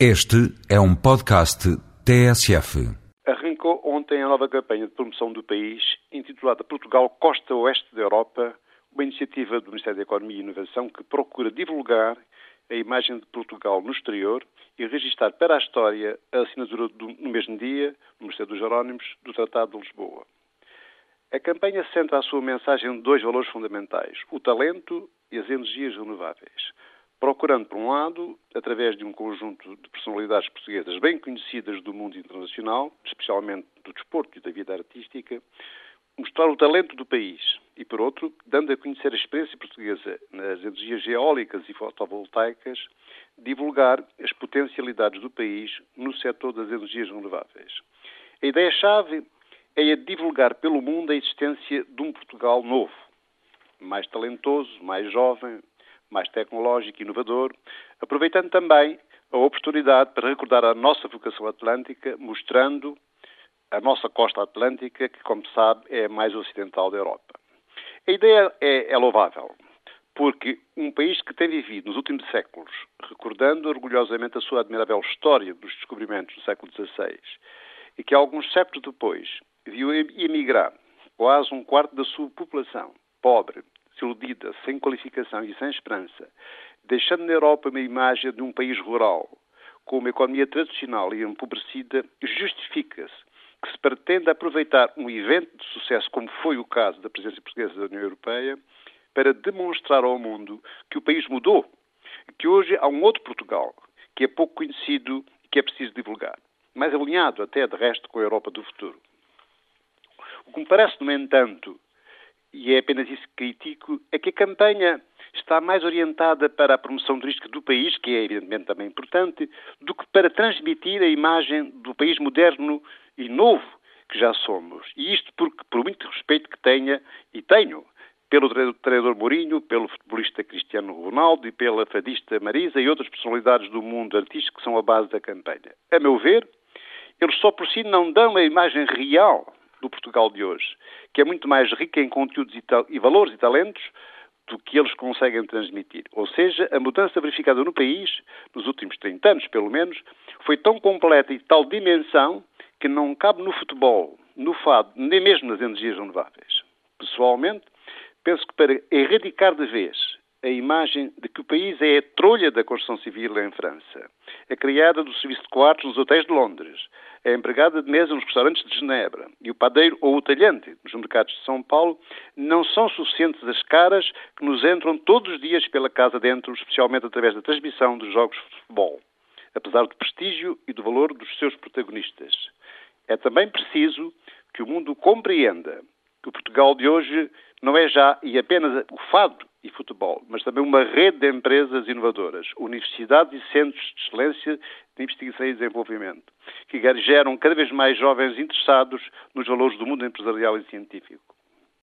Este é um podcast TSF. Arrancou ontem a nova campanha de promoção do país, intitulada Portugal Costa Oeste da Europa, uma iniciativa do Ministério da Economia e Inovação que procura divulgar a imagem de Portugal no exterior e registrar para a história a assinatura do, no mesmo dia, no Ministério dos Jerónimos, do Tratado de Lisboa. A campanha centra a sua mensagem em dois valores fundamentais: o talento e as energias renováveis procurando, por um lado, através de um conjunto de personalidades portuguesas bem conhecidas do mundo internacional, especialmente do desporto e da vida artística, mostrar o talento do país e, por outro, dando a conhecer a experiência portuguesa nas energias eólicas e fotovoltaicas, divulgar as potencialidades do país no setor das energias renováveis. A ideia-chave é a divulgar pelo mundo a existência de um Portugal novo, mais talentoso, mais jovem, mais tecnológico e inovador, aproveitando também a oportunidade para recordar a nossa vocação atlântica, mostrando a nossa costa atlântica, que, como sabe, é a mais ocidental da Europa. A ideia é, é louvável, porque um país que tem vivido nos últimos séculos, recordando orgulhosamente a sua admirável história dos descobrimentos do século XVI, e que alguns séculos depois viu emigrar quase um quarto da sua população, pobre, desiludida, sem qualificação e sem esperança, deixando na Europa uma imagem de um país rural, com uma economia tradicional e empobrecida, justifica-se que se pretende aproveitar um evento de sucesso, como foi o caso da presença portuguesa da União Europeia, para demonstrar ao mundo que o país mudou, que hoje há um outro Portugal, que é pouco conhecido e que é preciso divulgar, mais alinhado até, de resto, com a Europa do futuro. O que me parece, no entanto, e é apenas isso que critico, é que a campanha está mais orientada para a promoção turística do país, que é evidentemente também importante, do que para transmitir a imagem do país moderno e novo que já somos. E isto porque, por muito respeito que tenha, e tenho, pelo treinador Mourinho, pelo futebolista Cristiano Ronaldo e pela fadista Marisa e outras personalidades do mundo artístico que são a base da campanha. A meu ver, eles só por si não dão a imagem real do Portugal de hoje, que é muito mais rica em conteúdos e, e valores e talentos do que eles conseguem transmitir. Ou seja, a mudança verificada no país, nos últimos 30 anos pelo menos, foi tão completa e de tal dimensão que não cabe no futebol, no fado, nem mesmo nas energias renováveis. Pessoalmente, penso que para erradicar de vez a imagem de que o país é a trolha da construção civil em França, a criada do serviço de quartos nos hotéis de Londres, a empregada de mesa nos restaurantes de Genebra e o padeiro ou o talhante nos mercados de São Paulo, não são suficientes as caras que nos entram todos os dias pela casa dentro, especialmente através da transmissão dos jogos de futebol, apesar do prestígio e do valor dos seus protagonistas. É também preciso que o mundo compreenda que o Portugal de hoje não é já e apenas o fado e futebol, mas também uma rede de empresas inovadoras, universidades e centros de excelência de investigação e desenvolvimento, que geram cada vez mais jovens interessados nos valores do mundo empresarial e científico.